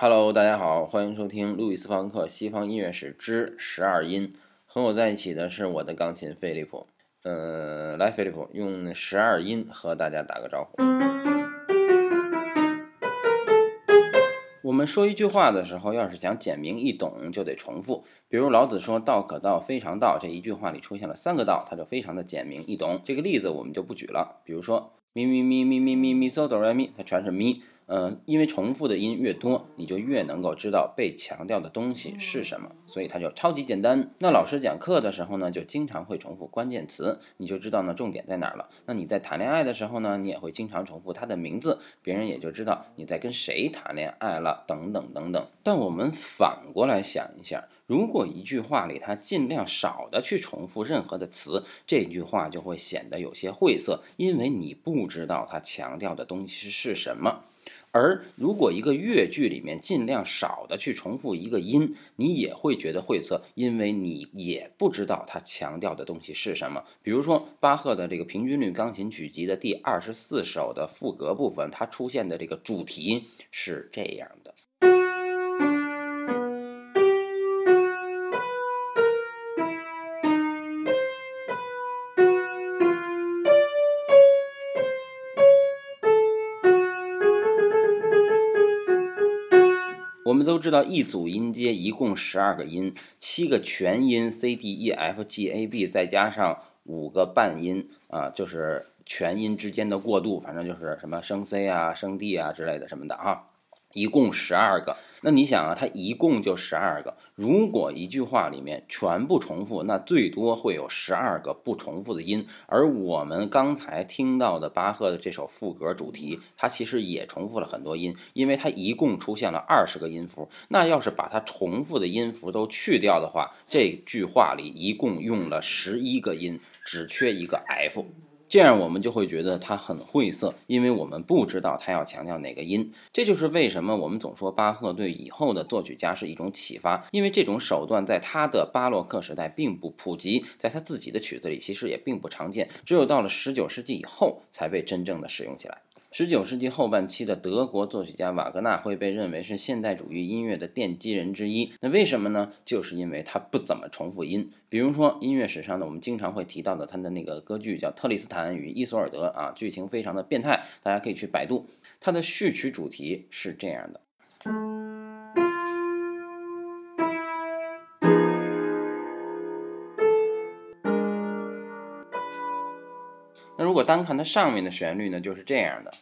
Hello，大家好，欢迎收听路易斯·方克《西方音乐史之十二音》。和我在一起的是我的钢琴菲利普。呃，来，菲利普用十二音和大家打个招呼。我们说一句话的时候，要是想简明易懂，就得重复。比如老子说“道可道，非常道”，这一句话里出现了三个道，它就非常的简明易懂。这个例子我们就不举了。比如说咪咪咪咪咪咪咪嗦哆来咪，它全是咪。嗯，因为重复的音越多，你就越能够知道被强调的东西是什么，所以它就超级简单。那老师讲课的时候呢，就经常会重复关键词，你就知道呢重点在哪儿了。那你在谈恋爱的时候呢，你也会经常重复他的名字，别人也就知道你在跟谁谈恋爱了，等等等等。但我们反过来想一下，如果一句话里它尽量少的去重复任何的词，这句话就会显得有些晦涩，因为你不知道它强调的东西是什么。而如果一个乐句里面尽量少的去重复一个音，你也会觉得晦涩，因为你也不知道它强调的东西是什么。比如说巴赫的这个平均律钢琴曲集的第二十四首的副格部分，它出现的这个主题是这样的。我们都知道，一组音阶一共十二个音，七个全音 C D E F G A B，再加上五个半音啊，就是全音之间的过渡，反正就是什么升 C 啊、升 D 啊之类的什么的哈。一共十二个，那你想啊，它一共就十二个。如果一句话里面全部重复，那最多会有十二个不重复的音。而我们刚才听到的巴赫的这首副歌主题，它其实也重复了很多音，因为它一共出现了二十个音符。那要是把它重复的音符都去掉的话，这句话里一共用了十一个音，只缺一个 F。这样我们就会觉得它很晦涩，因为我们不知道他要强调哪个音。这就是为什么我们总说巴赫对以后的作曲家是一种启发，因为这种手段在他的巴洛克时代并不普及，在他自己的曲子里其实也并不常见，只有到了十九世纪以后才被真正的使用起来。十九世纪后半期的德国作曲家瓦格纳会被认为是现代主义音乐的奠基人之一。那为什么呢？就是因为他不怎么重复音。比如说音乐史上呢，我们经常会提到的他的那个歌剧叫《特里斯坦与伊索尔德》啊，剧情非常的变态，大家可以去百度。它的序曲主题是这样的。那如果单看它上面的旋律呢，就是这样的。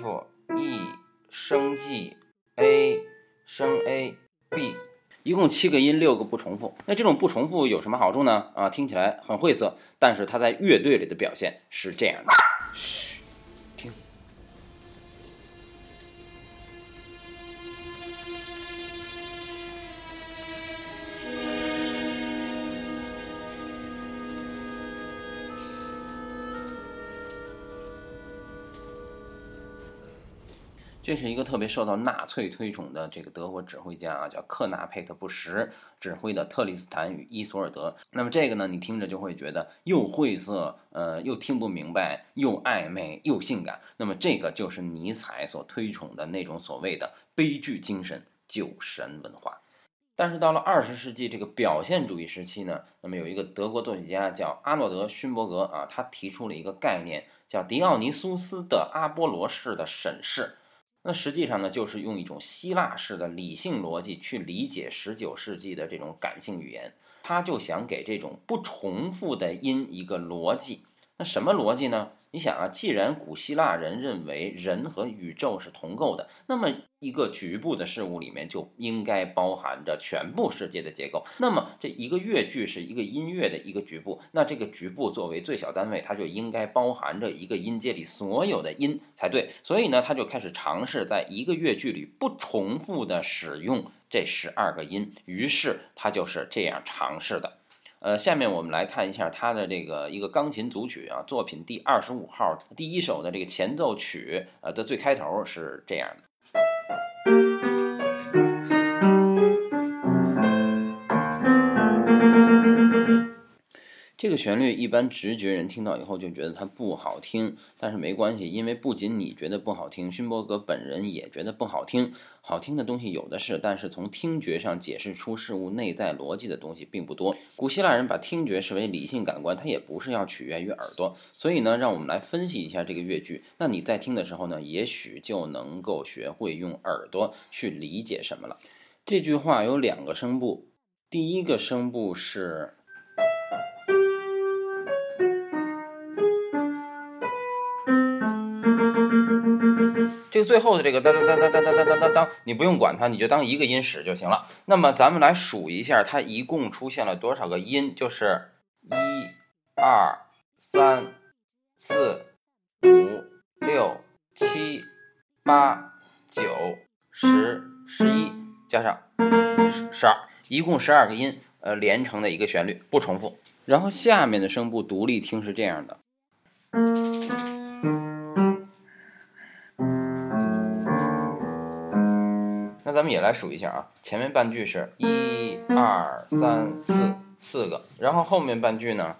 F E 升 G A 升 A B，一共七个音，六个不重复。那这种不重复有什么好处呢？啊，听起来很晦涩，但是它在乐队里的表现是这样的。嘘。这是一个特别受到纳粹推崇的这个德国指挥家啊，叫克纳佩特布什指挥的《特里斯坦与伊索尔德》。那么这个呢，你听着就会觉得又晦涩，呃，又听不明白，又暧昧又性感。那么这个就是尼采所推崇的那种所谓的悲剧精神、酒神文化。但是到了二十世纪这个表现主义时期呢，那么有一个德国作曲家叫阿诺德勋伯格啊，他提出了一个概念，叫狄奥尼苏斯的阿波罗式的审视。那实际上呢，就是用一种希腊式的理性逻辑去理解十九世纪的这种感性语言，他就想给这种不重复的音一个逻辑。那什么逻辑呢？你想啊，既然古希腊人认为人和宇宙是同构的，那么一个局部的事物里面就应该包含着全部世界的结构。那么这一个乐句是一个音乐的一个局部，那这个局部作为最小单位，它就应该包含着一个音阶里所有的音才对。所以呢，他就开始尝试在一个乐句里不重复的使用这十二个音。于是他就是这样尝试的。呃，下面我们来看一下他的这个一个钢琴组曲啊，作品第二十五号第一首的这个前奏曲，呃的最开头是这样的。这个旋律一般直觉人听到以后就觉得它不好听，但是没关系，因为不仅你觉得不好听，勋伯格本人也觉得不好听。好听的东西有的是，但是从听觉上解释出事物内在逻辑的东西并不多。古希腊人把听觉视为理性感官，它也不是要取悦于耳朵。所以呢，让我们来分析一下这个乐句。那你在听的时候呢，也许就能够学会用耳朵去理解什么了。这句话有两个声部，第一个声部是。最后的这个当当当当当当当当当，你不用管它，你就当一个音使就行了。那么咱们来数一下，它一共出现了多少个音？就是一、二、三、四、五、六、七、八、九、十、十一，加上十十二，一共十二个音，呃，连成的一个旋律，不重复。然后下面的声部独立听是这样的。那咱们也来数一下啊，前面半句是一二三四四个，然后后面半句呢，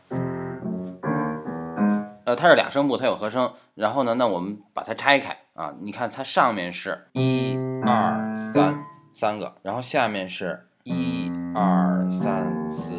呃，它是俩声部，它有和声，然后呢，那我们把它拆开啊，你看它上面是一二三三个，然后下面是一二三四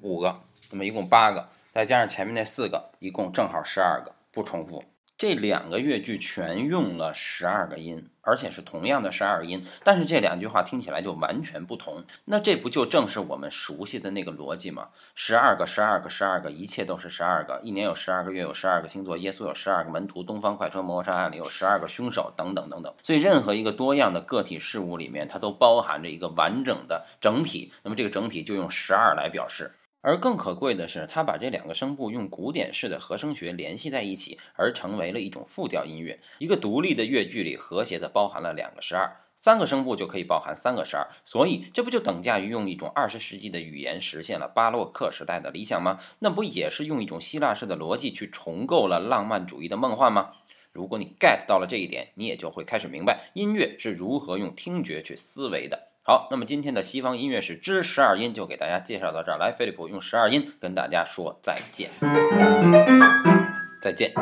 五五个，那么一共八个，再加上前面那四个，一共正好十二个，不重复。这两个乐句全用了十二个音，而且是同样的十二音，但是这两句话听起来就完全不同。那这不就正是我们熟悉的那个逻辑吗？十二个，十二个，十二个，一切都是十二个。一年有十二个月，有十二个星座，耶稣有十二个门徒，东方快车谋杀案里有十二个凶手，等等等等。所以，任何一个多样的个体事物里面，它都包含着一个完整的整体。那么，这个整体就用十二来表示。而更可贵的是，他把这两个声部用古典式的和声学联系在一起，而成为了一种复调音乐。一个独立的乐句里，和谐的包含了两个十二，三个声部就可以包含三个十二，所以这不就等价于用一种二十世纪的语言实现了巴洛克时代的理想吗？那不也是用一种希腊式的逻辑去重构了浪漫主义的梦幻吗？如果你 get 到了这一点，你也就会开始明白音乐是如何用听觉去思维的。好，那么今天的西方音乐史之十二音就给大家介绍到这儿。来，菲利普用十二音跟大家说再见，再见。